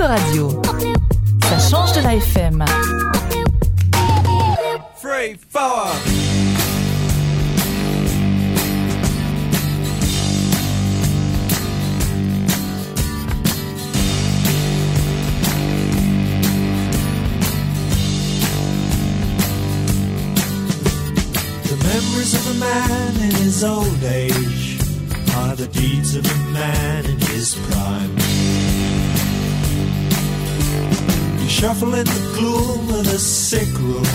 Autoradio. Ça change de la FM. Three, four. The memories of a man in his old age are the deeds of a man in his prime. Shuffle in the gloom of the sick room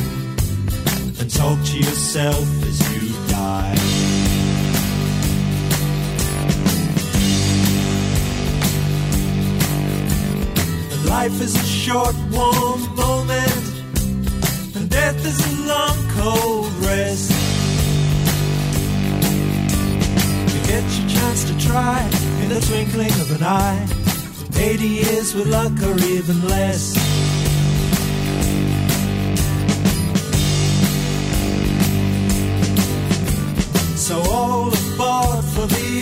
and talk to yourself as you die. Life is a short, warm moment, and death is a long, cold rest. You get your chance to try in the twinkling of an eye. 80 years with luck or even less.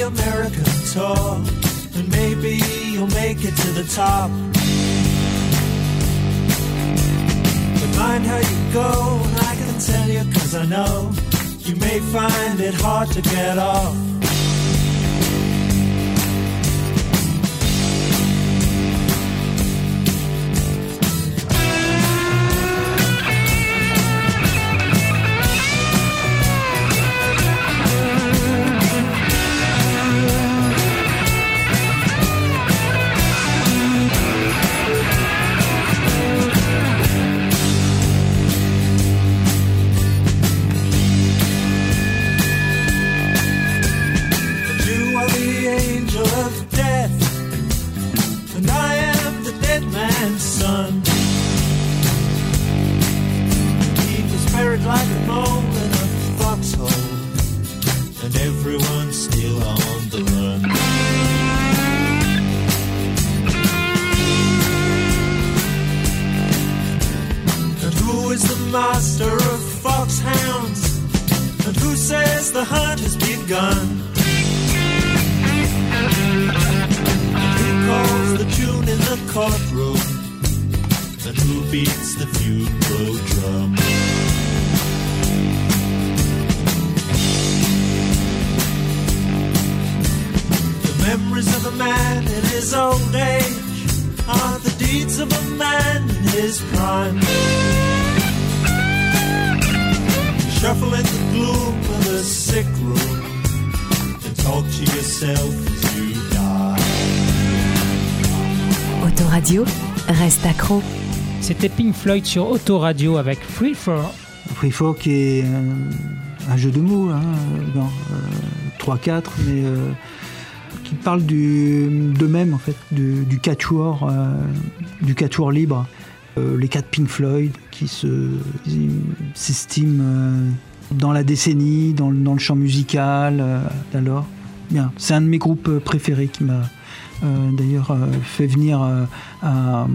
American tour. And maybe you'll make it to the top. But mind how you go, and I can tell you cause I know you may find it hard to get off. The hunt has begun? Who calls the tune in the courtroom? And who beats the funeral drum? The memories of a man in his old age are the deeds of a man in his prime. Of the sick room and talk to yourself as you die. Autoradio, reste accro. C'était Pink Floyd sur Autoradio avec Free For. Free Folk qui est euh, un jeu de mots, hein, euh, euh, 3-4, mais euh, qui parle du, d'eux-mêmes en fait, du, du quatuor, euh, du quatuor libre. Euh, les quatre Pink Floyd qui se s'estiment euh, dans la décennie, dans, le- dans le champ musical euh, d'alors. Bien, c'est un de mes groupes euh, préférés qui m'a euh, d'ailleurs euh, fait venir euh, à,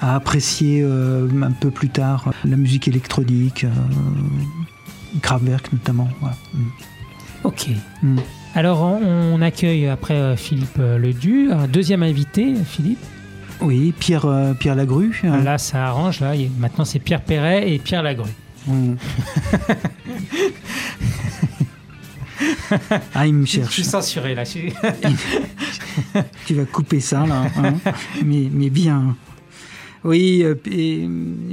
à apprécier un peu plus tard la musique électronique, Kraftwerk notamment. Mm. Ok. Mm. Alors on, accueille après Philippe Ledu, un deuxième invité, Philippe. Oui, Pierre, Pierre Lagru. hein. Là ça arrange, là. Maintenant c'est Pierre Perret et Pierre Lagru. Mm. ah, il me Je suis cherche. censuré là. je Tu vas couper ça, là. hein. mais, mais bien. Oui, euh, et,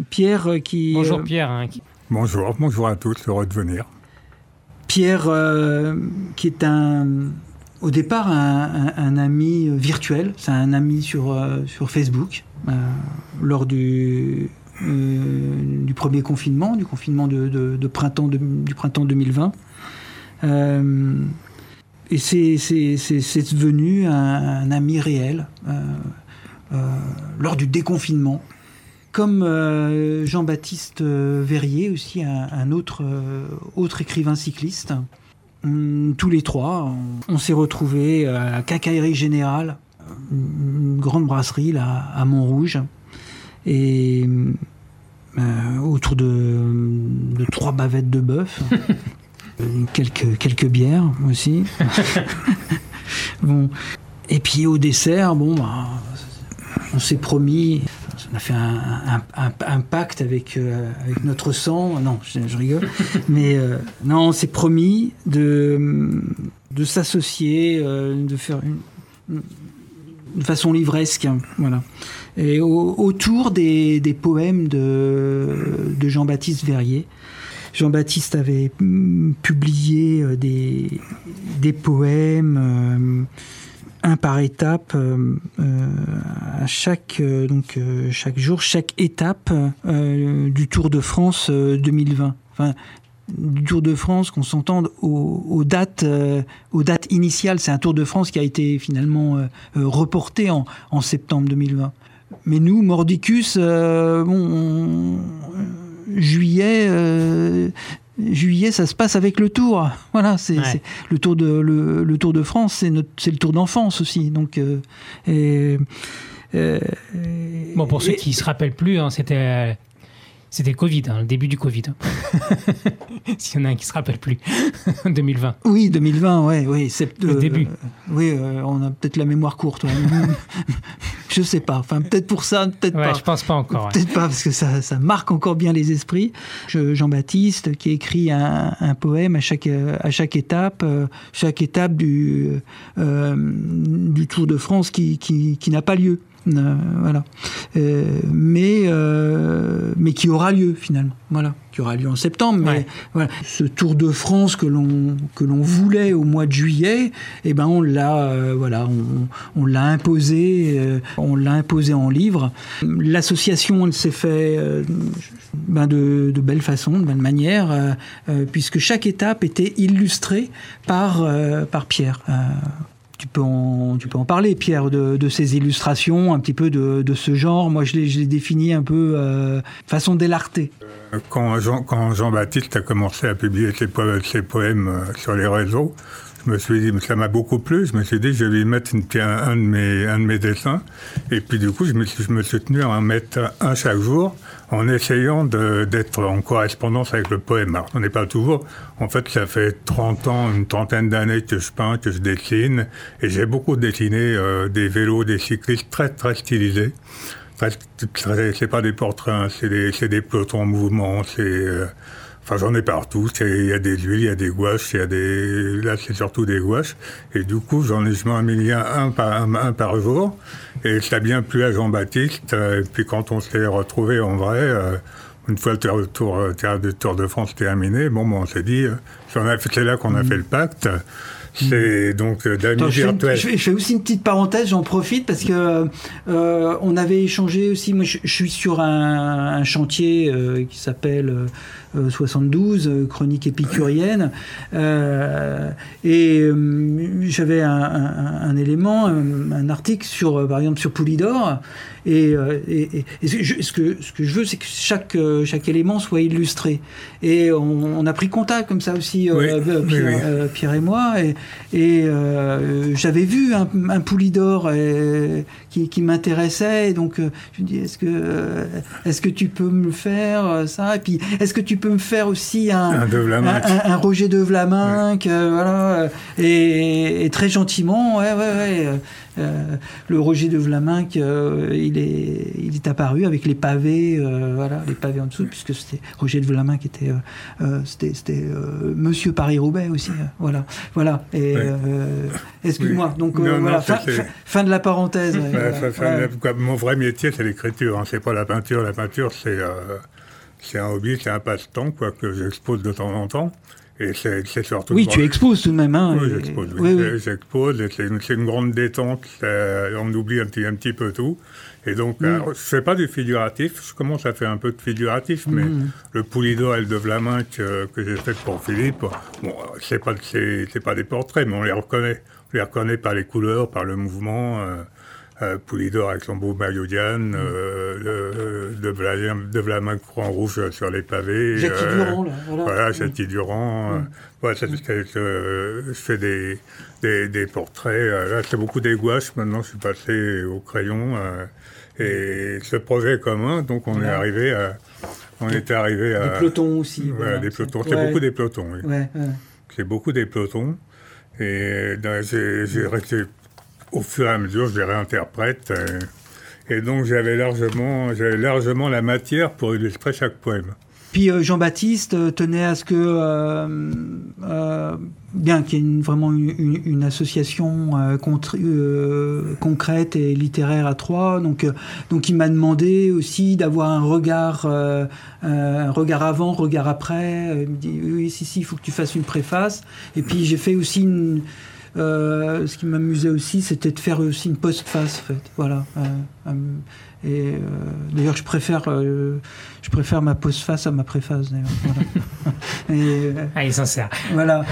Pierre euh, qui. Bonjour euh, Pierre. hein, qui- Bonjour, bonjour à tous, heureux de venir. Pierre, euh, qui est un, au départ un, un- un ami virtuel, c'est un ami sur, euh, sur Facebook, euh, lors du, du premier confinement, du confinement de, printemps, du printemps 2020. Euh, et c'est devenu un, ami réel euh, euh, lors du déconfinement. Comme euh, Jean-Baptiste euh, Verrier, aussi un, autre, euh, autre écrivain cycliste. Tous les trois, on, on s'est retrouvés à la Cacaillerie Générale, une grande brasserie là, à Montrouge. Et euh, autour de, de trois bavettes de bœuf, quelques, quelques bières aussi. bon. Et puis au dessert, bon, bah, on s'est promis, on a fait un, un- un- un pacte avec, euh, avec notre sang. Non, je, je rigole. Mais euh, non, on s'est promis de, de s'associer, de faire une, de façon livresque. Voilà. Et au- autour des, poèmes de, Jean-Baptiste Verrier. Jean-Baptiste avait mm, publié euh, des, poèmes, euh, un par étape, euh, à chaque, donc, chaque jour, chaque étape du Tour de France euh, 2020. Enfin, du Tour de France, qu'on s'entende aux, dates, aux dates initiales. C'est un Tour de France qui a été finalement reporté en septembre 2020. Mais nous, Mordicus, euh, bon, on- juillet, euh, juillet, ça se passe avec le Tour. Voilà, c'est Ouais. le Tour de le, le Tour de France, c'est le Tour d'enfance aussi. Donc, euh, et, euh, Bon, pour ceux qui se rappellent plus, hein, c'était c'était le Covid, hein, le début du Covid. S'il y en a un qui se rappelle plus, 2020. Oui, 2020, ouais, oui, c'est Le début. oui, euh, on a peut-être la mémoire courte. ouais. je sais pas. Enfin, peut-être pour ça, peut-être Ouais, pas. je pense pas encore. ouais. Peut-être pas, parce que ça, ça marque encore bien les esprits. Je- Jean-Baptiste, qui écrit un, un poème à chaque, euh, à chaque étape, euh, chaque étape du, euh, du Tour de France qui, qui, qui n'a pas lieu. Euh, voilà. Euh, mais, euh, mais qui aura lieu finalement. Voilà. Qui aura lieu en septembre. Mais Ouais. voilà. Ce Tour de France que l'on que l'on voulait au mois de juillet, eh ben on l'a euh, voilà, on, on l'a imposé, euh, on l'a imposé en livre. L'association, elle s'est fait euh, ben, de, de belle façon, de belle manière, puisque chaque étape était illustrée par par Pierre. Euh, tu peux, en, tu peux en parler, Pierre, de, ces illustrations, un petit peu de, ce genre. Moi, je l'ai je l'ai défini un peu euh, façon délartée. Quand Jean- quand Jean-Baptiste a commencé à publier ses, po- ses poèmes euh, sur les réseaux, je me suis dit, ça m'a beaucoup plu, je me suis dit, je vais y mettre un, de mes, un de mes dessins. Et puis du coup, je me je me suis tenu à en mettre un chaque jour en essayant d'être en correspondance avec le poème. On n'est pas toujours. En fait, ça fait 30 ans, une trentaine d'années que je peins, que je dessine. Et j'ai beaucoup dessiné euh, des vélos, des cyclistes très, très stylisés. Très- très- C'est pas des portraits, hein, c'est des, des pelotons en mouvement, c'est... euh, Enfin, j'en ai partout. Il y a des huiles, il y a des gouaches, il y a des. Là, c'est surtout des gouaches. Et du coup, j'en ai, je m'en un, par, un, un par jour. Et ça a bien plu à Jean-Baptiste. Euh, Et puis, quand on s'est retrouvés en vrai, euh, une fois le tour, le tour, euh, tour de Tour de France terminé, bon, bon on s'est dit, c'est là qu'on a fait le pacte. C'est donc euh, d'amis virtuels. je fais, je fais aussi une petite parenthèse, j'en profite parce que euh, on avait échangé aussi. Moi, je, je suis sur un, un chantier euh, qui s'appelle euh, 72, euh, chronique épicurienne, euh, et euh, j'avais un, un- un élément, un, un article sur, euh, par exemple, sur Poulidor. Et, euh, et- et- et ce, que je, ce que ce que je veux, c'est que chaque euh, chaque élément soit illustré. Et on, on a pris contact comme ça aussi, euh, Oui, euh, Pierre, oui. euh, Pierre et moi. Et, et euh, j'avais vu un, un Poulidor euh, qui, qui m'intéressait. Donc, euh, je me dis, est-ce que, euh, est-ce que tu peux me le faire, euh, ça? Et puis, est-ce que tu peux me faire aussi un, Un de Vlaminck. un, un- Roger de Vlaminck euh, voilà. Et, et très gentiment, ouais, ouais, ouais. euh, euh, le Roger de Vlaminck, euh, il, est, il est apparu avec les pavés, euh, voilà, les pavés en dessous, puisque c'était Roger de Vlaminck était, c'était, Monsieur Paris-Roubaix aussi, voilà, voilà. Et Ouais. excuse-moi, Oui. donc non, fin, c'est- fin- fin de la parenthèse. ouais, quoi, Mon vrai métier, c'est l'écriture. Hein. C'est pas la peinture. La peinture, c'est c'est un hobby, c'est un passe-temps quoi que j'expose de temps en temps. Et c'est c'est surtout. Oui, tu exposes tout de même. Hein, Oui, et- j'expose. oui. oui, oui. J'ai- J'expose. et C'est une, c'est une grande détente. c'est- On oublie un petit, un petit peu tout. Et donc, Mm. alors, je fais pas du figuratif. Je commence à faire un peu de figuratif, mais Mm. le Poulidor et le de Vlaminck euh, que j'ai fait pour Philippe, bon, c'est pas, c'est c'est pas des portraits, mais on les reconnaît. On les reconnaît par les couleurs, par le mouvement. Euh, euh, Poulidor avec son beau maillot Diane, euh, le- de, Vlaminck, de Vlaminck en rouge sur les pavés. Jackie euh, Durand, là, voilà. Voilà, Mm. Jackie Durand. euh, ouais, c'est- c'est- euh, je fais des, des, des portraits. euh, là, c'est beaucoup des gouaches. Maintenant, je suis passé au crayon. euh, et ce projet est commun, donc on est Voilà. arrivé à. On était arrivé à. Des pelotons aussi. Ouais, voilà, des pelotons. C'est ouais. beaucoup des pelotons, oui. Ouais. C'est beaucoup des pelotons. Et euh, j'ai j'ai resté, au fur et à mesure, je les réinterprète. euh, Et donc j'avais largement, largement la matière pour illustrer chaque poème. Puis euh, Jean-Baptiste euh, tenait à ce que, bien qu'il y ait vraiment une, association concrète et littéraire à Troyes, donc, donc il m'a demandé aussi d'avoir un regard, un regard avant, regard après. Il me dit oui, si, si, il faut que tu fasses une préface. Et puis j'ai fait aussi une. Euh, ce qui m'amusait aussi, c'était de faire aussi une postface, en fait. Voilà. Euh, euh, et euh, d'ailleurs, je préfère, euh, je préfère ma postface à ma préface. d'ailleurs. Voilà. et euh, Ah, il est sincère. voilà,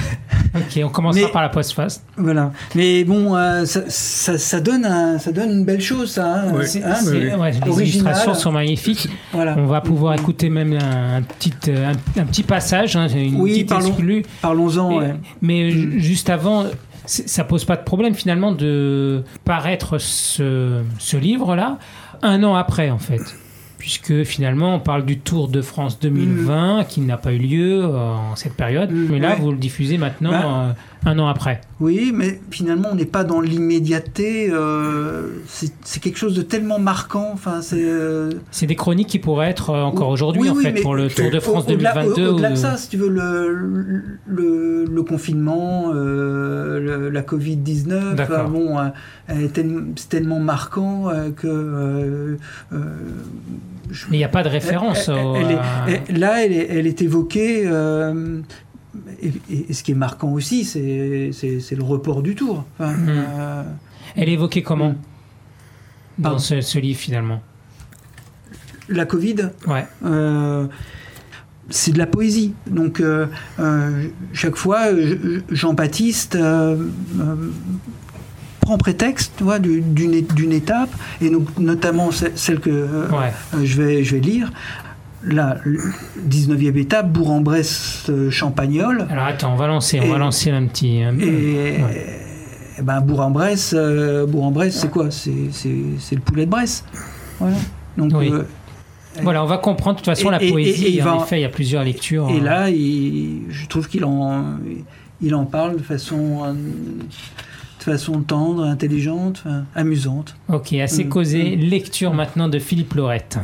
Ok, on commencera Mais- par la postface. voilà. Mais bon, euh, ça, ça, ça donne, un- ça donne une belle chose, ça. hein. Oui. Hein, Oui, ouais, les illustrations sont magnifiques. Voilà. On va pouvoir écouter même un, un petit, un, un petit passage, hein, une Oui, petite parlons. exclue. Parlons-en. Mais, ouais. mais Mm. ju- juste avant, ça pose pas de problème finalement de paraître ce, ce livre-là un an après en fait. Puisque finalement on parle du Tour de France 2020 qui n'a pas eu lieu euh, en cette période. Mm, mais là ouais. vous le diffusez maintenant Bah. Un an après. Oui, mais finalement, on n'est pas dans l'immédiateté. euh, c'est quelque chose de tellement marquant. Enfin, c'est. euh, C'est des chroniques qui pourraient être euh, encore Oui, aujourd'hui en oui, fait pour le Tour de France Au- au-delà- 2022. au- Au-delà ou- de ça, si tu veux, le, le, le confinement, euh, le- la Covid-19, D'accord. euh, bon, c'est tellement marquant que. je- Mais il n'y a pas de référence. elle- au- elle est- à- elle- là, elle est, elle est évoquée. Et, et ce qui est marquant aussi, c'est le report du tour. Enfin, Mhm. euh, Elle est évoquée comment Mm. dans ce, ce livre finalement? La Covid, Ouais. Euh, c'est de la poésie. Donc, euh, chaque fois, Jean-Baptiste prend prétexte tu vois, du- d'une étape, et donc, notamment ce- celle que Ouais. je, vais, je vais lire. La 19e étape, Bourg-en-Bresse-Champagnol. Alors attends, on va lancer, on va lancer un petit. un- Et, ben, Bourg-en-Bresse, euh, Bourg-en-Bresse, c'est quoi? C'est le poulet de Bresse. Voilà. Donc, Oui. euh, Voilà, on va comprendre de toute façon Et- la poésie. et il en va- effet, il y a plusieurs lectures. Et euh, là, il- je trouve qu'il en, il en parle de façon, euh, de façon tendre, intelligente, amusante. Ok, assez Mm, causé. Lecture maintenant de Philippe Laurette.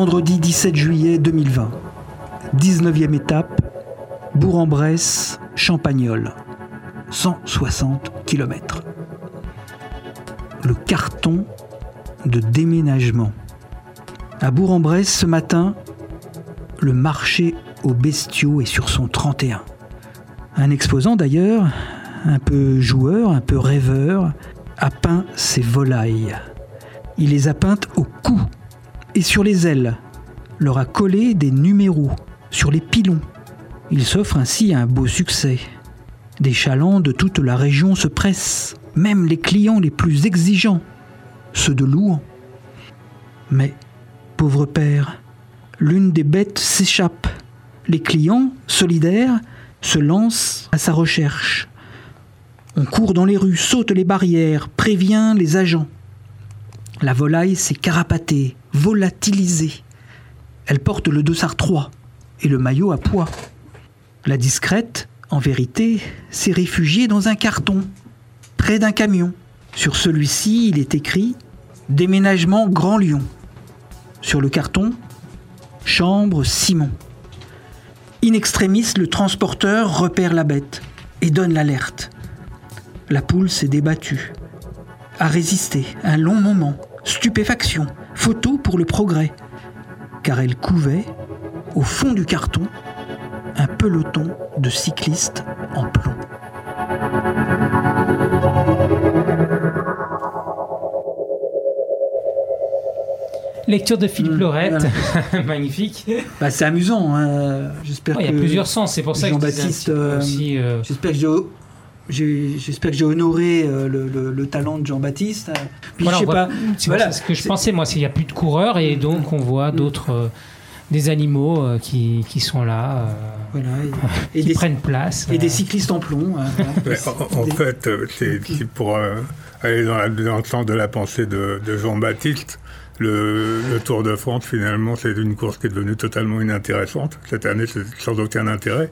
Vendredi 17 juillet 2020. 19e étape, Bourg-en-Bresse, Champagnol. 160 km. Le carton de déménagement. À Bourg-en-Bresse, ce matin, le marché aux bestiaux est sur son 31. Un exposant d'ailleurs, un peu joueur, un peu rêveur, a peint ses volailles. Il les a peintes au cou sur les ailes, leur a collé des numéros sur les pilons. Il s'offre ainsi un beau succès. Des chalands de toute la région se pressent, même les clients les plus exigeants, ceux de Louan. Mais, pauvre père, l'une des bêtes s'échappe. Les clients, solidaires, se lancent à sa recherche. On court dans les rues, saute les barrières, prévient les agents. La volaille s'est carapatée, volatilisée. Elle porte le dossard 3 et le maillot à pois. La discrète, en vérité, s'est réfugiée dans un carton, près d'un camion. Sur celui-ci, il est écrit Déménagement Grand Lyon. Sur le carton, Chambre Simon. In extremis, le transporteur repère la bête et donne l'alerte. La poule s'est débattue, a résisté un long moment, stupéfaction, photo pour le progrès, car elle couvait, au fond du carton, un peloton de cyclistes en plomb. Lecture de Philippe Mm, Laurette. Magnifique. Bah, c'est amusant, hein. j'espère Il y a plusieurs sens, c'est pour ça que je Jean-Baptiste, peu euh, aussi. euh, j'espère que j'espère que j'ai honoré euh, le, le- le talent de Jean-Baptiste. Puis voilà, je voilà, c'est ce que je pensais, moi, c'est qu'il n'y a plus de coureurs et donc on voit Mm. d'autres. euh, des animaux euh, qui, qui sont là, euh, voilà, et, et qui des, prennent place. et des euh, cyclistes en plomb. hein, voilà. En, en Des- fait, euh, c'est pour euh, aller dans, la- dans le sens de la pensée de, de Jean-Baptiste. Le, le Tour de France, finalement, c'est une course qui est devenue totalement inintéressante. Cette année, c'est sans aucun intérêt.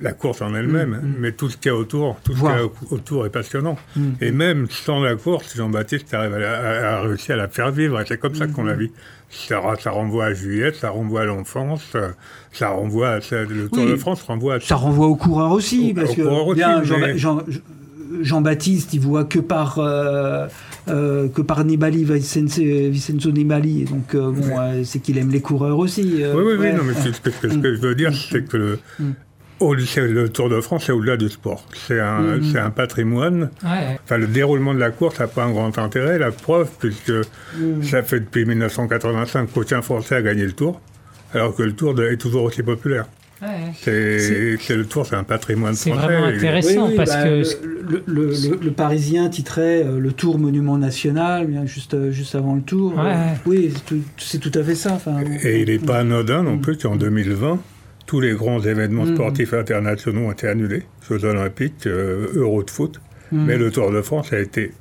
La course en elle-même, Mm, mm. mais tout ce qu'il y a autour, tout ce qu'il y a autour est passionnant. Mm. Et même sans la course, Jean-Baptiste arrive à, à- à réussir à la faire vivre. C'est comme ça qu'on la vit. Ça, ça renvoie à Juliette, ça renvoie à l'enfance, euh, ça renvoie à ça- le Tour Oui. de France renvoie à Ça renvoie au coureur aussi, Au- parce que aussi, bien, Jean- mais- Jean- Jean-Baptiste, il voit que par euh, euh, que par Nibali, Vicenzo, Vincenzo Nibali, et donc euh, bon, c'est qu'il aime les coureurs aussi. Oui, oui, oui, non, mais ce que, ce que je veux dire, c'est que le. Au- c'est le Tour de France, c'est au-delà du sport. C'est un, Mm. c'est un patrimoine. Ouais. Enfin, le déroulement de la course n'a pas un grand intérêt, la preuve, puisque Mm. ça fait depuis 1985 qu'aucun Français a gagné le Tour, alors que le Tour de- est toujours aussi populaire. Ouais. C'est c'est le Tour, c'est un patrimoine C'est français. vraiment et- intéressant. Oui, oui, parce bah, que- le, le- le- le Parisien titrait euh, le Tour Monument National, juste, euh, juste avant le Tour. Ouais. Euh, oui, c'est tout, c'est tout à fait ça. Enfin, Et il n'est pas anodin non plus qu'en 2020, tous les grands événements Mm. sportifs internationaux ont été annulés. Jeux Olympiques, euh, Euro de foot. Mm. Mais le Tour de France a été,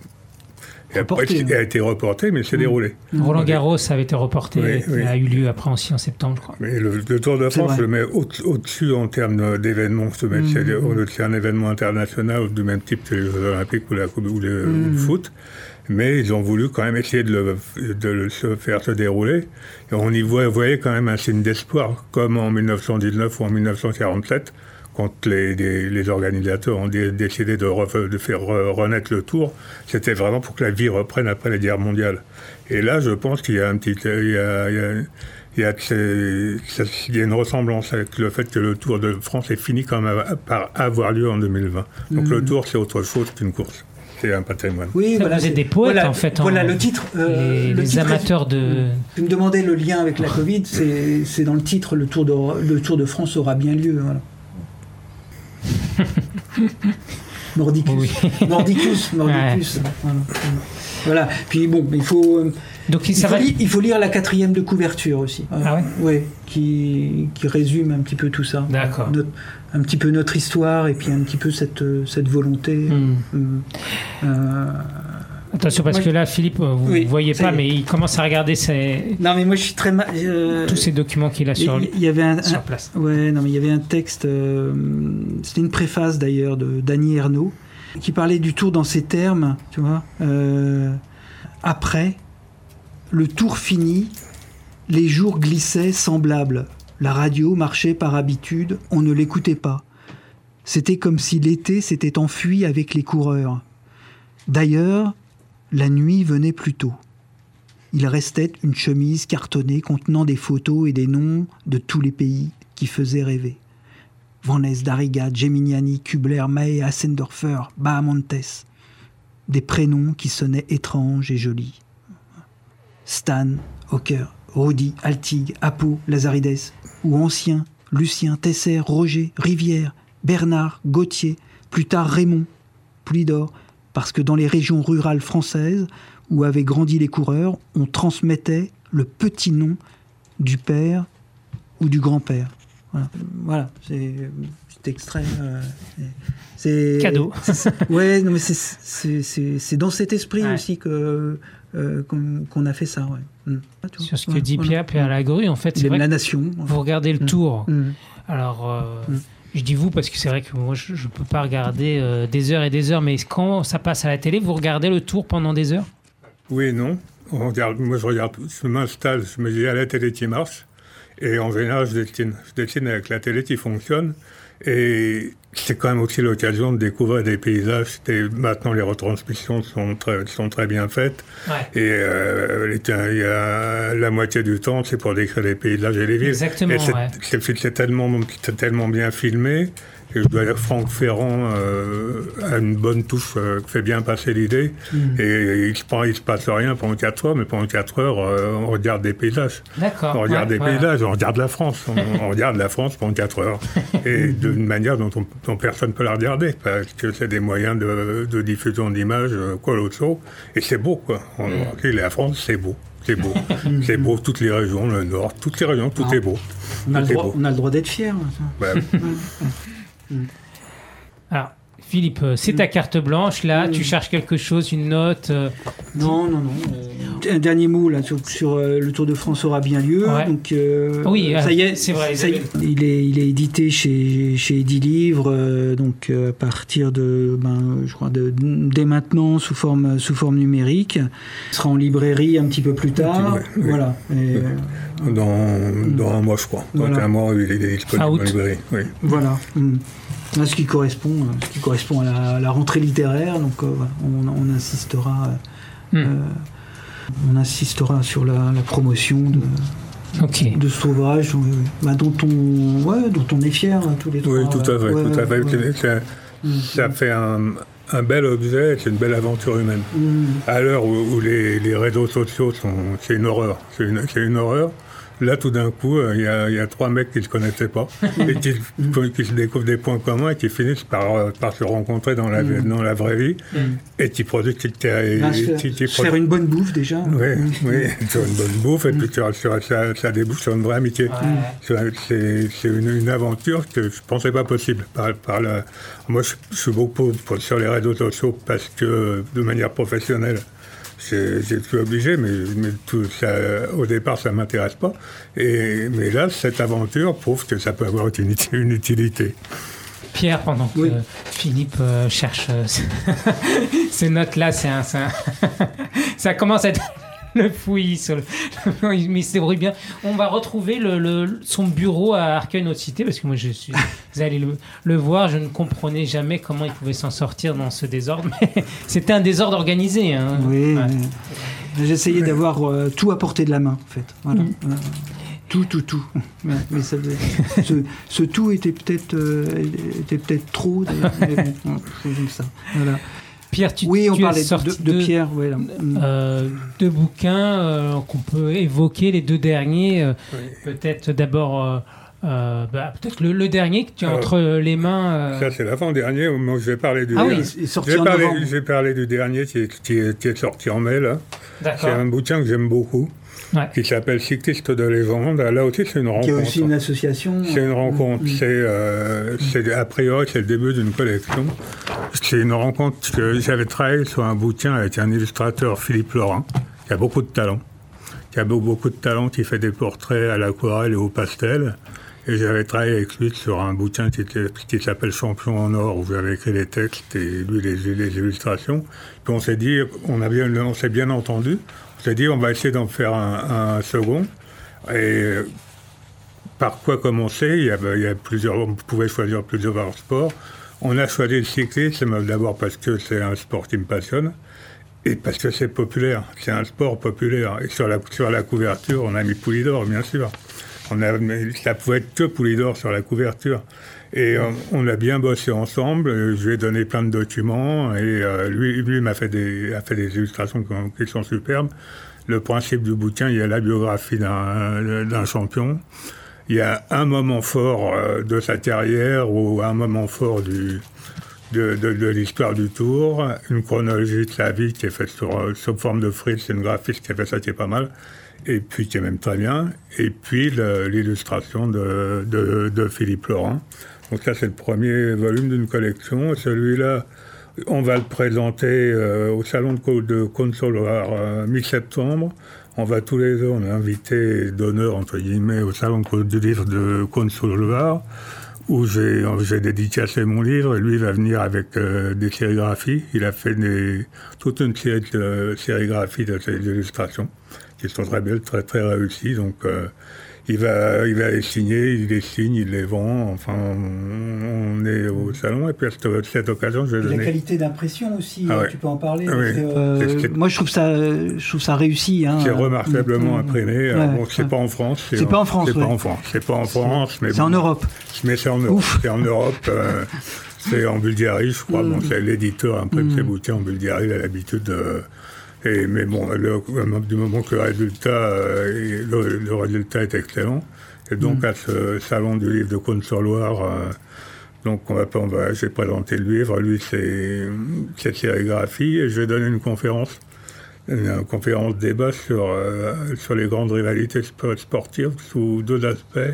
a, Reporté. a été reporté, mais il s'est Mm. déroulé. Roland Garros avait été reporté, Oui, a eu lieu après aussi en septembre, je crois. Mais le, le Tour de France, je le mets au- au-dessus en termes d'événements. C'est un événement international du même type que les Jeux Olympiques ou, la, coupe- ou le, ou le foot. Mais ils ont voulu quand même essayer de le, de le se faire se dérouler. Et on y voit, voyait quand même un signe d'espoir, comme en 1919 ou en 1947, quand les, les- les organisateurs ont dé- décidé de, faire re- renaître le Tour. C'était vraiment pour que la vie reprenne après les guerres mondiales. Et là, je pense qu'il y a un petit... Il y a, il y a- il y, a, c'est- ça- il y a une ressemblance avec le fait que le Tour de France est fini quand même par avoir lieu en 2020. Donc le Tour, c'est autre chose qu'une course. C'est un patrimoine. Oui, voilà, vous êtes c'est- des poètes, voilà, en fait, en- Voilà le titre. euh, les le les titre est- amateurs de. Vous me demandez le lien avec la Covid, c'est dans le titre le Tour, de, le Tour de France aura bien lieu. Voilà. Mordicus. Oui. Mordicus, Mordicus. Voilà. Voilà. Puis bon, il faut, euh, Donc il, faut il lire la quatrième de couverture aussi. Ah ouais Ouais, qui, qui résume un petit peu tout ça. D'accord. Un petit peu notre histoire et puis un petit peu cette, euh, cette volonté. Hmm. euh, euh, Attention parce Moi, que là, Philippe, vous ne Oui, voyez pas, mais il commence à regarder ses- Non, mais moi je suis très mal. euh, tous ces documents qu'il a sur, il il y avait un, sur un- place. Ouais, non, mais il y avait un texte, euh, c'était une préface d'ailleurs de Danny Ernaud, qui parlait du tour dans ces termes, tu vois. euh, après, le tour fini, les jours glissaient semblables. La radio marchait par habitude, on ne l'écoutait pas. C'était comme si l'été s'était enfui avec les coureurs. D'ailleurs, la nuit venait plus tôt. Il restait une chemise cartonnée contenant des photos et des noms de tous les pays qui faisaient rêver. Van Ness, Dariga, Geminiani, Kubler, Mae, Assendorfer, Bahamontes. Des prénoms qui sonnaient étranges et jolis. Stan, Hawker, Rodi, Altig, Apo, Lazarides, ou anciens, Lucien, Tesser, Roger, Rivière, Bernard, Gauthier, plus tard Raymond, Poulidor, parce que dans les régions rurales françaises, où avaient grandi les coureurs, on transmettait le petit nom du père ou du grand-père. Voilà, Voilà, c'est cet extrait. euh, c'est Cadeau. c'est- Ouais, non mais c'est- dans cet esprit Ouais. aussi que euh, qu'on a fait ça. Ouais. Mm. Ah, Sur ce que voilà, dit voilà. Pierre, Pierre Lagrue, en fait, c'est vrai la que nation. vous regardez le Mm. tour. Mm. Alors, euh, Mm. je dis vous parce que c'est vrai que moi, je ne peux pas regarder euh, des heures et des heures, mais quand ça passe à la télé, vous regardez le tour pendant des heures? Oui et non. On regarde, moi, je regarde, je m'installe, je me dis à la télé qui marche. Et en général, je dessine. Je dessine avec la télé qui fonctionne. Et c'est quand même aussi l'occasion de découvrir des paysages. Et maintenant, les retransmissions sont très, sont très bien faites. Ouais. Et euh, y a la moitié du temps, c'est pour décrire les paysages et les villes. Exactement, c'est ouais. tellement, c'est tellement bien filmé. Et je dois dire, Franck Ferrand euh, a une bonne touche, euh, fait bien passer l'idée. Mm. Et il se, prend- il se passe rien pendant 4 heures, mais pendant 4 heures, euh, on regarde des paysages. D'accord. On regarde ouais, des ouais. paysages, on regarde la France. On, on regarde la France pendant 4 heures. Et d'une manière dont, on- dont personne ne peut la regarder, parce que c'est des moyens de, de diffusion d'images euh, colossaux. Et c'est beau, quoi. On, ok, la France, c'est beau. C'est beau. c'est beau, toutes les régions, le Nord, toutes les régions, tout Ah. est beau. On a le C'est droit, beau. on a le droit d'être fier. ça. Ouais. Alors, Philippe, euh, c'est ta carte blanche là, tu cherches quelque chose, une note. euh, Non, non, non. euh, un dernier mot là sur, sur, euh, le Tour de France aura bien lieu. Ouais. Donc euh, Oui, ça euh, y est, c'est vrai, ça y est. Il est, il est édité chez chez Eddy Livre, euh, donc euh, à partir de, ben, je crois de, dès maintenant sous forme sous forme numérique. Il sera en librairie un petit peu plus tard. Ouais, oui. Voilà. Et, euh, Dans, dans un mois, je crois. Dans Voilà. un mois, il est disponible en librairie. Oui. Voilà. Mm. Ce qui correspond, euh, ce qui correspond à la, à la rentrée littéraire. Donc, euh, voilà, on, on insistera, euh, Hmm. on insistera sur la, la promotion de, Ok. de cet ouvrage, oui, oui. Bah, dont on, ouais, dont on est fier tous les trois. Oui, tout à fait. Ouais, tout à fait. ouais. C'est- c'est- Mm. Ça fait un, un bel objet, c'est une belle aventure humaine. Mm. À l'heure où, où les, les réseaux sociaux sont. C'est une horreur. C'est une, c'est une horreur. Là, tout d'un coup, euh, il y, a, il y a trois mecs qui ne se connaissaient pas et qui, qui se découvrent des points communs et qui finissent par, euh, par se rencontrer dans la, Mm. dans la vraie vie Mm. et qui produisent. Qui, qui- se, qui- qui faire une bonne bouffe déjà. Oui, Mm. oui, sur une bonne bouffe, et puis sur- sur- ça, ça débouche sur une vraie amitié. Ouais. C'est- une, une aventure que je ne pensais pas possible. Par, par la- Moi, je, je suis beaucoup sur les réseaux sociaux parce que, de manière professionnelle, été obligé, mais, mais tout ça, au départ, ça ne m'intéresse pas. Et, mais là, cette aventure prouve que ça peut avoir une, uti- une utilité. Pierre, pendant que Oui. Philippe euh, cherche euh, ces notes-là, c'est un, c'est un- ça commence à être le fouillis. Sur le... Mais débrouille bien. On va retrouver le, le- son bureau à Arcueil-Nord-Cité, parce que moi, je suis, vous allez le, le voir, je ne comprenais jamais comment il pouvait s'en sortir dans ce désordre. Mais c'était un désordre organisé. Hein. Oui, Ouais. j'essayais d'avoir euh, tout à portée de la main, en fait. Voilà. Mm. Voilà. Tout, tout, tout. Mais ça faisait- ce, ce tout était peut-être euh, était peut-être trop. mais bon, c'est comme ça. Voilà. Pierre, tu, oui, on tu as parlait sorti de, de deux- Pierre. Voilà. Mm. euh, deux bouquins euh, qu'on peut évoquer, les deux derniers. euh, Peut-être d'abord, euh, euh, bah, peut-être le, le dernier que tu as Alors, entre les mains. euh, Ça, c'est l'avant-dernier. Moi, je vais parler du Ah oui, dernier. il est sorti J'ai en parlé, novembre. j'ai parlé du dernier qui est, qui est- qui est sorti en mai, là. C'est un bouquin que j'aime beaucoup, Ouais. qui s'appelle Cycliste de légende. Là aussi, c'est une Qui est rencontre. aussi une association. C'est une rencontre. Mm. C'est, euh, c'est- a priori, c'est le début d'une collection. C'est une rencontre que j'avais travaillé sur un bouquin avec un illustrateur, Philippe Laurent, qui a beaucoup de talent. Qui a beau- beaucoup de talent, qui fait des portraits à l'aquarelle et au pastel. Et j'avais travaillé avec lui sur un bouquin qui, était- qui s'appelle Champion en or, où j'avais écrit les textes et lui les, les illustrations. Puis on s'est dit, on, a bien, on s'est bien entendu, s'est dit, on va essayer d'en faire un, second. Et par quoi commencer? Il y, a plusieurs, On pouvait choisir plusieurs sports. On a choisi le cyclisme d'abord parce que c'est un sport qui me passionne et parce que c'est populaire. C'est un sport populaire. Et sur la, sur la couverture, on a mis Poulidor, bien sûr. On a, ça pouvait être que Poulidor sur la couverture. Et euh, on a bien bossé ensemble. Euh, Je lui ai donné plein de documents et euh, lui, lui m'a fait des, illustrations qui, sont superbes. Le principe du bouquin, il y a la biographie d'un champion. Il y a un moment fort de sa carrière ou un moment fort de, l'histoire du Tour, une chronologie de sa vie qui est faite sous forme de frise, c'est une graphiste qui a fait ça qui est pas mal, et puis qui est même très bien, et puis l'illustration de Philippe Laurent. Donc ça c'est le premier volume d'une collection, celui-là on va le présenter euh, au salon de, Co- de Consoloir euh, mi-septembre. On va tous les ans, on est invité d'honneur, entre guillemets, au salon de- du livre de Consoloir, où j'ai dédicacé mon livre, lui va venir avec euh, des sérigraphies. Il a fait toute une série de sérigraphies de ces illustrations, qui sont très belles, très très réussies. Donc il va, il va les signer, il les signe, il les vend. Enfin, on, on est au salon, et puis à cette, cette occasion, je vais La donner... qualité d'impression aussi, Ah hein, ouais. tu peux en parler. Ah oui. euh, moi, je trouve ça, je trouve ça réussi. Hein, C'est Euh, remarquablement mm, imprimé. Alors ouais, bon, c'est ouais. pas en France. C'est pas en France, C'est ouais. pas en France. C'est pas en France, mais C'est en. Europe. Mais c'est en Europe. C'est en Europe. euh, c'est en Bulgarie, je crois. Mm. Bon, c'est l'éditeur imprime Mm. ses bouquins en Bulgarie. Il a l'habitude de. Et, mais bon, le- du moment que le résultat, euh, est- le, le résultat est excellent. Et donc, Mm. à ce salon du livre de Cône-sur-Loire, euh, donc on va, on va, j'ai présenté le livre, lui, c'est c'est sérigraphie, et je vais donner une conférence une conférence débat sur, euh, sur les grandes rivalités spo- sportives sous deux aspects,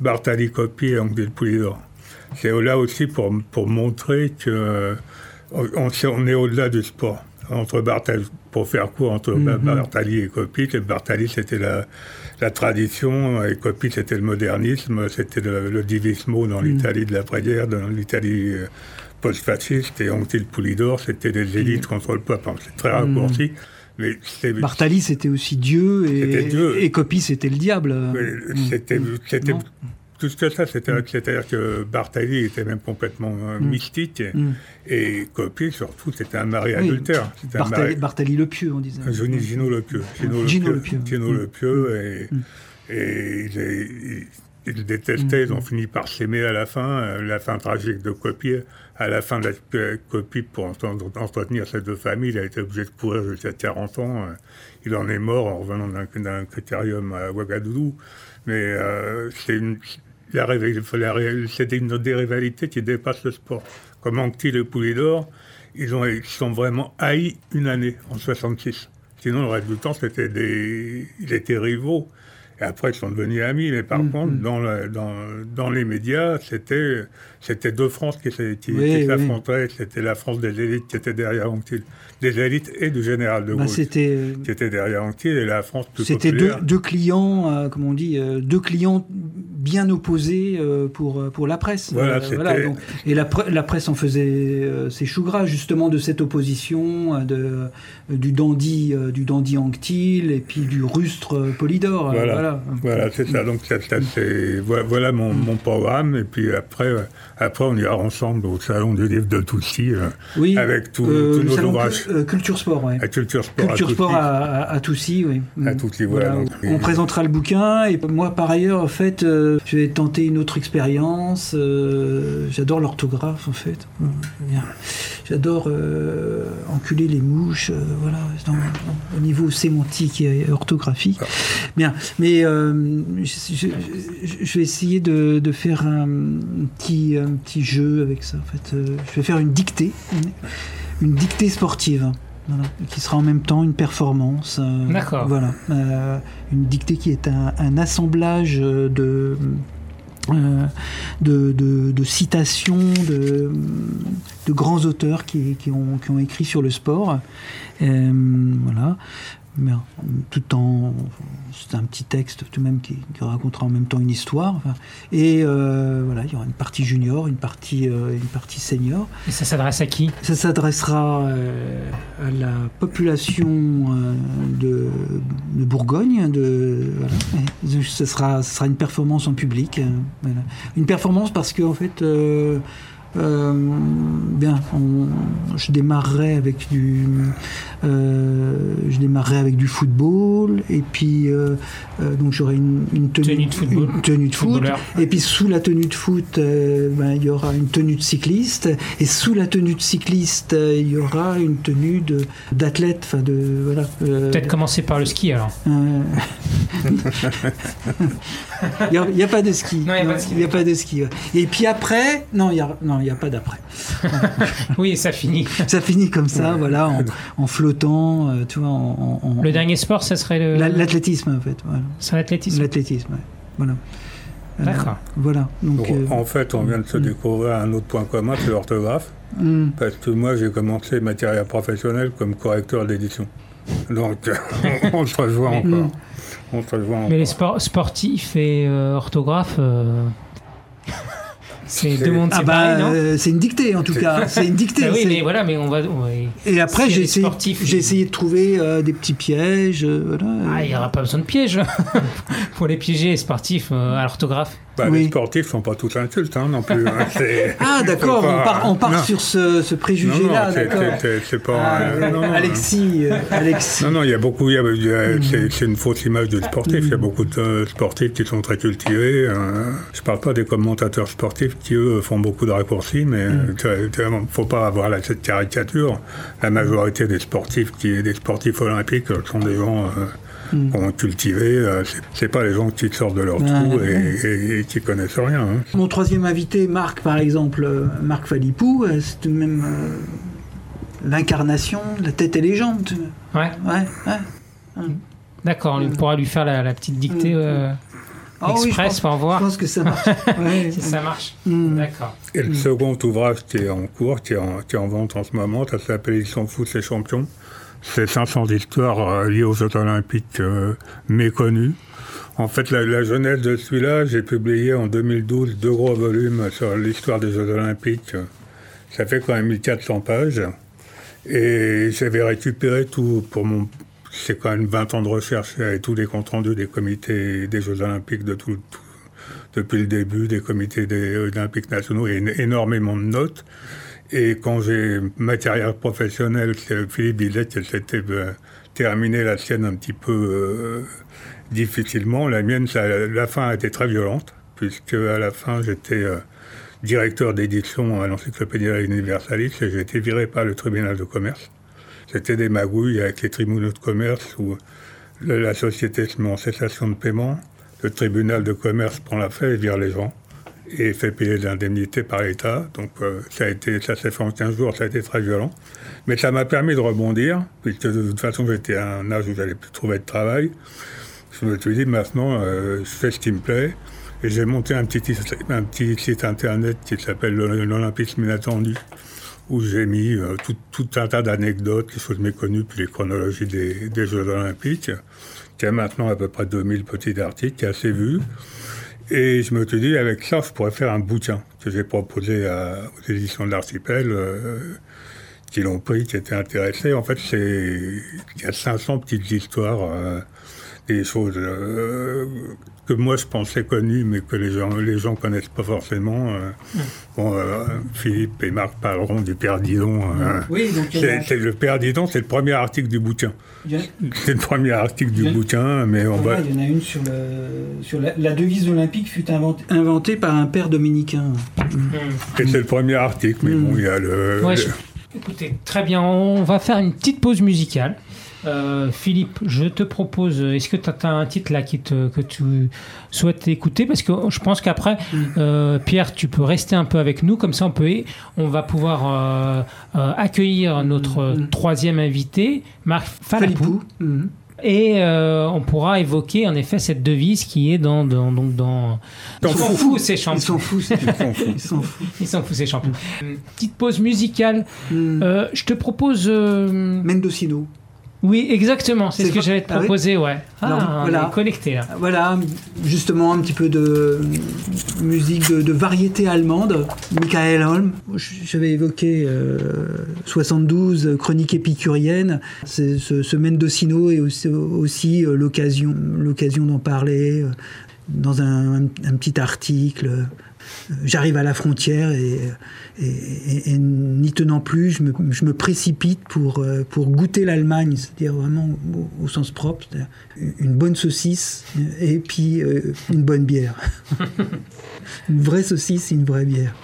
Bartali Coppi et Angel Poulidor. c'est là aussi pour, pour montrer que on, on est au-delà du sport. Entre Bartali, pour faire court, entre Mhm. Bartali et Coppi, et Bartali c'était la, la tradition, et Coppi c'était le modernisme, c'était le, le divismo dans Mhm. l'Italie de l'après-guerre, dans l'Italie euh, post-fasciste, et Anctil Poulidor, c'était des Mhm. élites contre le peuple. C'est très raccourci, mais c'est Bartali, c'était aussi Dieu et, Dieu. et Coppi, c'était le diable. Mm. C'était, Mm. Plus que ça. C'était, C'est-à-dire que Bartali était même complètement euh, mystique. Mm. Et Coppi, surtout, c'était un mari adultère. Bartali, le Pieux, on disait. Gino, Gino Le Pieux. Gino, Le Pieux. Gino Mm. Le Pieux. Et, et il, est- il- il le détestait. Ils ont fini par s'aimer à la fin. euh, La fin tragique de Coppi. À la fin de la euh, Coppi, pour entretenir ces deux familles, il a été obligé de courir jusqu'à 40 ans. Il en est mort en revenant d'un, d'un critérium à Ouagadougou. Mais euh, c'est une, c'était une des rivalités qui dépasse le sport. Comme Anctil et Poulidor, ils, ont, ils sont vraiment haïs une année, en 66. Sinon, le reste du temps, c'était des, ils étaient rivaux. Et après, ils sont devenus amis. Mais par Mm, contre, dans, le- dans, dans les médias, c'était, c'était deux France qui, s'est- qui, Oui, qui oui. s'affrontaient. C'était la France des élites qui était derrière Anctil. Des élites et du général de Bah, Gaulle c'était qui était derrière Anctil et la France plus c'était deux, clients, euh, comme on dit, euh, deux clients bien opposés euh, pour, euh, pour la presse. Voilà, Euh, c'était- donc, et la, pre- la presse en faisait euh, ses choux gras, justement, de cette opposition, euh, de, euh, du dandy, euh, du dandy Anctil et puis du rustre euh, Polydor. euh, Voilà. voilà. Voilà, c'est ça. Donc, ça, ça, voilà, voilà mon, mon programme. Et puis après, euh, après, on ira ensemble au salon du livre de Toussy euh, Oui, avec tout- euh, tous nos ouvrages. Euh, Culture Sport, ouais. à Culture Sport. Culture à Sport à, à, à Toussy, oui. À Toussy, voilà, on oui. présentera le bouquin et moi, par ailleurs, en fait, euh, je vais tenter une autre expérience. euh, J'adore l'orthographe, en fait. Bien. J'adore enculer les mouches, voilà, dans- au niveau sémantique et orthographique. Ah. Bien, mais je, je- je- je vais essayer de, de faire un petit, un petit jeu avec ça. En fait, je vais faire une dictée, une dictée sportive. Voilà, qui sera en même temps une performance. euh, D'accord. Voilà, euh, une dictée qui est un, un assemblage euh, de, euh, de, de- de citations de, de grands auteurs qui, qui ont, qui ont écrit sur le sport. Voilà. Mais, tout en c'est un petit texte tout de même qui, qui racontera en même temps une histoire enfin. et euh, voilà il y aura une partie junior une partie euh, une partie senior Et ça s'adresse à qui? Ça s'adressera euh, à la population de, de Bourgogne. De, voilà. Ce, sera, ce sera une performance en public. voilà. Une performance parce que en fait, bien, on- je démarrerai avec du, je démarrerai avec du football et puis euh, euh, donc j'aurai une, une tenue, Tenue de football. une tenue de foot. Et puis sous la tenue de foot, euh, ben, il y aura une tenue de cycliste. Et sous la tenue de cycliste, euh, il y aura une tenue de d'athlète. Enfin de voilà. euh, Peut-être commencer par le ski alors. euh, Il n'y a, pas de ski. Non, il y a pas de ski. il y a pas de ski, ouais. Et puis après, non, il y a, non, il y a pas d'après. Oui, ça finit. Ça finit comme ça, voilà, en, en flottant, euh, tu vois, en, en- en- Le dernier sport, ça serait le. La- l'athlétisme en fait. Voilà. C'est l'athlétisme. L'athlétisme, ouais. voilà. Euh, D'accord. Voilà. Donc, euh, En fait, on vient de se découvrir un autre point commun, c'est l'orthographe. hum, Parce que moi, j'ai commencé ma carrière professionnelle comme correcteur d'édition. Donc, on se rejoint Mm. encore. On se rejoint Mais les sports sportifs et euh, orthographe, euh, c'est C'est- deux mondes Ah bah, euh, c'est une dictée en tout cas. C'est une dictée. Bah oui, mais voilà, mais on va. on va- Et après, j'ai essayé, j'ai essayé de trouver euh, des petits pièges. euh, voilà. Ah, il n'y aura pas besoin de piège pour les piéger, les sportifs euh, à l'orthographe. Bah, oui. Les sportifs sont pas tous insultes hein, non plus. hein. Ah d'accord, on part, on part sur ce, préjugé-là, non, c'est- pas. Ah, euh, non, non, Alexis, euh, Alexis. Non, non, il y a beaucoup, il y a- il y a- Mm. c'est une fausse image du sportif. Il y a beaucoup de sportifs qui sont très cultivés. euh, je parle pas des commentateurs sportifs qui, eux, font beaucoup de raccourcis, mais Mm. il ne faut pas avoir la, cette caricature. La majorité des sportifs, qui, des sportifs olympiques euh, sont des gens euh, Mm. qu'on a cultivés. euh, c'est- pas les gens qui sortent de leur Ah, trou et, et- et qui connaissent rien. hein. Mon troisième invité, Marc, par exemple, euh, Marc Falipou, euh, c'est tout de même euh, l'incarnation de la tête et les jambes. Ouais, Ouais, ouais. d'accord, on pourra lui faire la, la petite dictée. Ah oui, je express pense- pour Je voir pense que ça marche. Ouais. si ça marche. Mm. D'accord. Et le second ouvrage qui est en cours, qui est en, qui est en vente en ce moment, ça s'appelle Ils s'en foutent, ces champions. C'est 500 histoires euh, liées aux Jeux Olympiques euh, méconnues. En fait, la, la jeunesse de celui-là, j'ai publié en 2012 deux gros volumes sur l'histoire des Jeux Olympiques. Ça fait quand même 1400 pages. Et j'avais récupéré tout pour mon. C'est quand même 20 ans de recherche et tous les comptes rendus des comités des Jeux Olympiques de tout, depuis le début, des comités des Olympiques nationaux et éno- énormément de notes. Et quand j'ai ma carrière professionnelle, Philippe disait qu'elle s'était euh, terminée la sienne un petit peu euh, difficilement. La mienne, la fin a été très violente, puisque à la fin, j'étais euh, directeur d'édition à l'Encyclopédie Universaliste et j'ai été viré par le tribunal de commerce. C'était des magouilles avec les tribunaux de commerce où la société se met en cessation de paiement, le tribunal de commerce prend l'affaire et vire les gens et fait payer de l'indemnité par l'État. Donc euh, ça a été, ça s'est fait en 15 jours, ça a été très violent. Mais ça m'a permis de rebondir, puisque de toute façon j'étais à un âge où j'allais plus trouver de travail. Je me suis dit maintenant, euh, je fais ce qui me plaît. Et j'ai monté un petit, un petit site internet qui s'appelle l'Olympisme inattendu, où j'ai mis euh, tout, un tas d'anecdotes, des choses méconnues, puis les chronologies des, Jeux Olympiques, qui a maintenant à peu près 2000 petits articles, qui est assez vu. Et je me suis dit, avec ça, je pourrais faire un bouquin que j'ai proposé aux éditions de l'Archipel, euh, qui l'ont pris, qui étaient intéressés. En fait, il y a 500 petites histoires, euh, des choses euh, que moi je pensais connues, mais que les gens les gens connaissent pas forcément. euh. Bon, euh, Philippe et Marc parleront du Père Didon. euh. Oui, donc C'est- a, le Père Didon, c'est le premier article du bouquin. a- C'est le premier article du Oui. bouquin, mais on va. il y en a une sur, le, sur la, la devise olympique fut inventée, inventée par un père dominicain. Et c'est le premier article, mais Mm. bon, il y a le. Ouais, le- je- Écoutez, très bien, on va faire une petite pause musicale. Euh, Philippe, je te propose, est-ce que tu as un titre là qui te, que tu souhaites écouter? Parce que je pense qu'après, euh, Pierre, tu peux rester un peu avec nous, comme ça on, peut, on va pouvoir euh, accueillir notre Mm. troisième invité, Marc Falapou. Falipou. Mhm. Et on pourra évoquer en effet cette devise qui est dans. dans, donc dans Ils s'en fous. ces Ils champions. s'en. Ils s'en foutent. Ils s'en foutent, ces champions. Petite pause musicale. Je te propose. Mendocino. Oui, exactement. C'est ce que j'allais te Ah oui ouais. Ah, Non, on voilà. est connecté là. Voilà, justement un petit peu de musique de, de variété allemande. Michael Holm. J'avais évoqué euh, 72 chroniques épicuriennes. C'est- Ce, ce Mendocino est aussi, aussi, euh, l'occasion, l'occasion d'en parler euh, dans un, un petit article. J'arrive à la frontière et, et- et- et n'y tenant plus, je me, je me précipite pour, euh, pour goûter l'Allemagne, c'est-à-dire vraiment au, au sens propre, une bonne saucisse et puis euh, une bonne bière. une vraie saucisse et une vraie bière.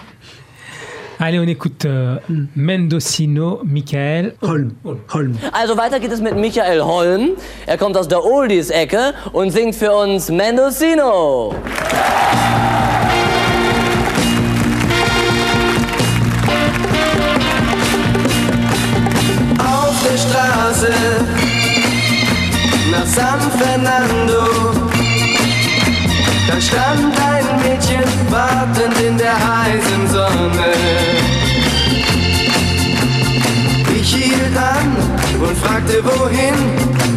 Allez, on écoute euh, Mm. Mendocino, Michael. Holm. Holm. Also weiter geht es mit Michael Holm. Er kommt aus der Oldies-Ecke und singt für uns Mendocino. San Fernando. Da stand ein Mädchen wartend in der heißen Sonne. Ich hielt an und fragte wohin.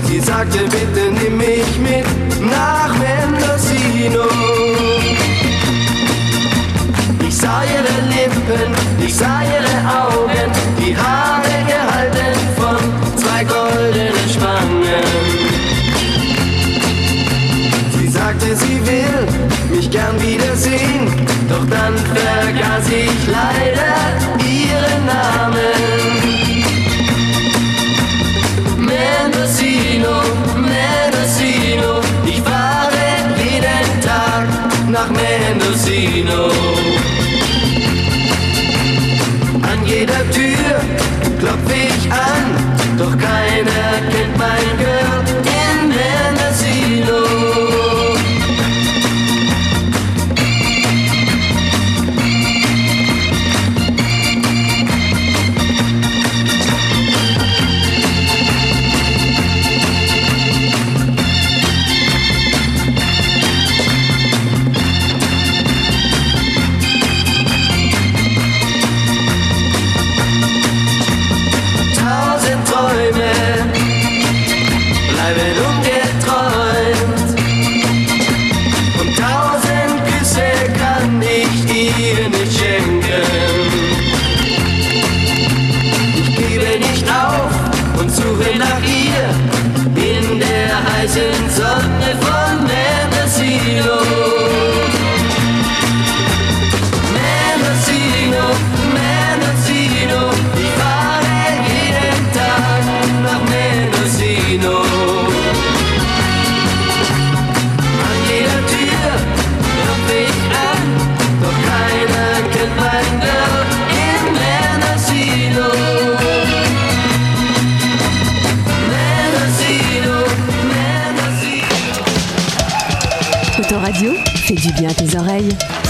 Sie sagte bitte nimm mich mit nach Mendocino. Ich sah ihre Lippen, ich sah ihre Augen, die Haare will mich gern wiedersehen, doch dann vergaß ich leider Mendocino.